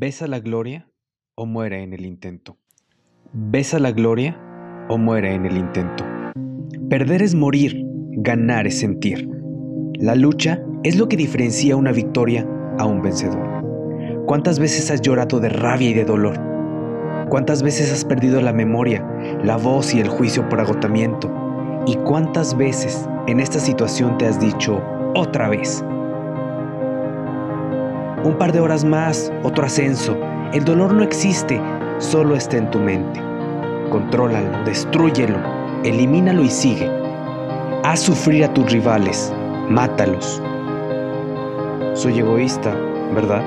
¿Besa la gloria o muere en el intento? ¿Besa la gloria o muere en el intento? Perder es morir, ganar es sentir. La lucha es lo que diferencia una victoria a un vencedor. ¿Cuántas veces has llorado de rabia y de dolor? ¿Cuántas veces has perdido la memoria, la voz y el juicio por agotamiento? ¿Y cuántas veces en esta situación te has dicho otra vez? Un par de horas más, otro ascenso. El dolor no existe, solo está en tu mente. Contrólalo, destruyelo, elimínalo y sigue. Haz sufrir a tus rivales, mátalos. Soy egoísta, ¿verdad?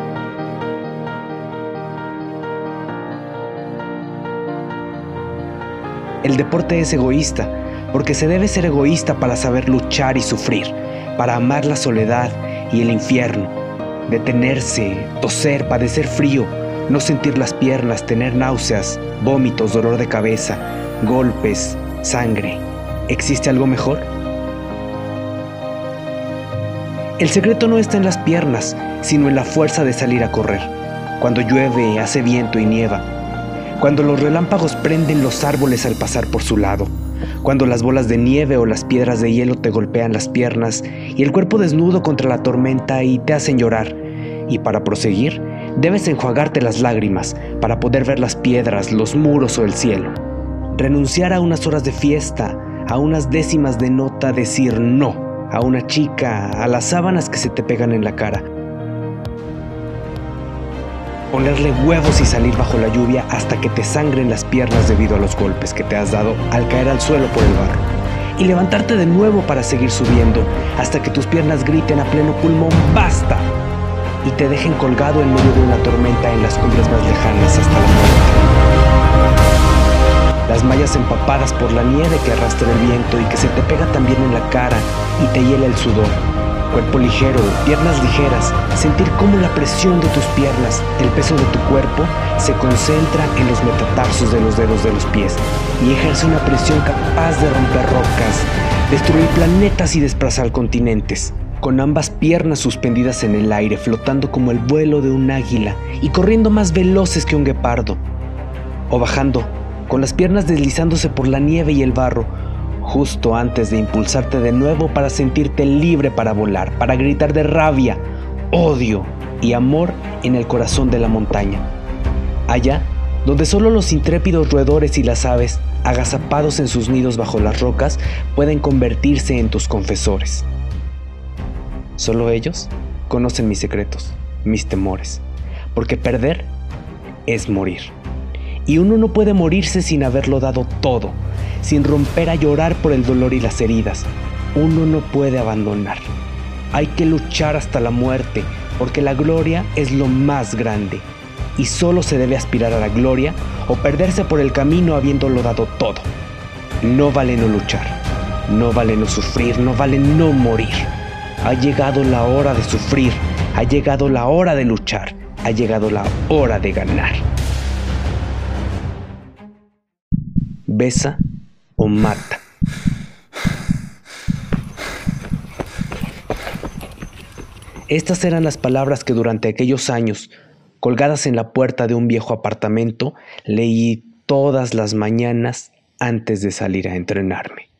El deporte es egoísta, porque se debe ser egoísta para saber luchar y sufrir, para amar la soledad y el infierno, detenerse, toser, padecer frío, no sentir las piernas, tener náuseas, vómitos, dolor de cabeza, golpes, sangre. ¿Existe algo mejor? El secreto no está en las piernas, sino en la fuerza de salir a correr. Cuando llueve, hace viento y nieva. Cuando los relámpagos prenden los árboles al pasar por su lado. Cuando las bolas de nieve o las piedras de hielo te golpean las piernas y el cuerpo desnudo contra la tormenta y te hacen llorar. Y para proseguir, debes enjuagarte las lágrimas para poder ver las piedras, los muros o el cielo. Renunciar a unas horas de fiesta, a unas décimas de nota, decir no, a una chica, a las sábanas que se te pegan en la cara. Ponerle huevos y salir bajo la lluvia hasta que te sangren las piernas debido a los golpes que te has dado al caer al suelo por el barro. Y levantarte de nuevo para seguir subiendo hasta que tus piernas griten a pleno pulmón ¡Basta! Y te dejen colgado en medio de una tormenta en las cumbres más lejanas hasta la muerte. Las mallas empapadas por la nieve que arrastra el viento y que se te pega también en la cara y te hiela el sudor. Cuerpo ligero, piernas ligeras, sentir cómo la presión de tus piernas, el peso de tu cuerpo, se concentra en los metatarsos de los dedos de los pies y ejerce una presión capaz de romper rocas, destruir planetas y desplazar continentes con ambas piernas suspendidas en el aire, flotando como el vuelo de un águila y corriendo más veloces que un guepardo, o bajando, con las piernas deslizándose por la nieve y el barro, justo antes de impulsarte de nuevo para sentirte libre para volar, para gritar de rabia, odio y amor en el corazón de la montaña. Allá, donde solo los intrépidos roedores y las aves, agazapados en sus nidos bajo las rocas, pueden convertirse en tus confesores. Solo ellos conocen mis secretos, mis temores, porque perder es morir. Y uno no puede morirse sin haberlo dado todo, sin romper a llorar por el dolor y las heridas. Uno no puede abandonar. Hay que luchar hasta la muerte, porque la gloria es lo más grande. Y solo se debe aspirar a la gloria o perderse por el camino habiéndolo dado todo. No vale no luchar, no vale no sufrir, no vale no morir. Ha llegado la hora de sufrir, ha llegado la hora de luchar, ha llegado la hora de ganar. Besa o mata. Estas eran las palabras que durante aquellos años, colgadas en la puerta de un viejo apartamento, leí todas las mañanas antes de salir a entrenarme.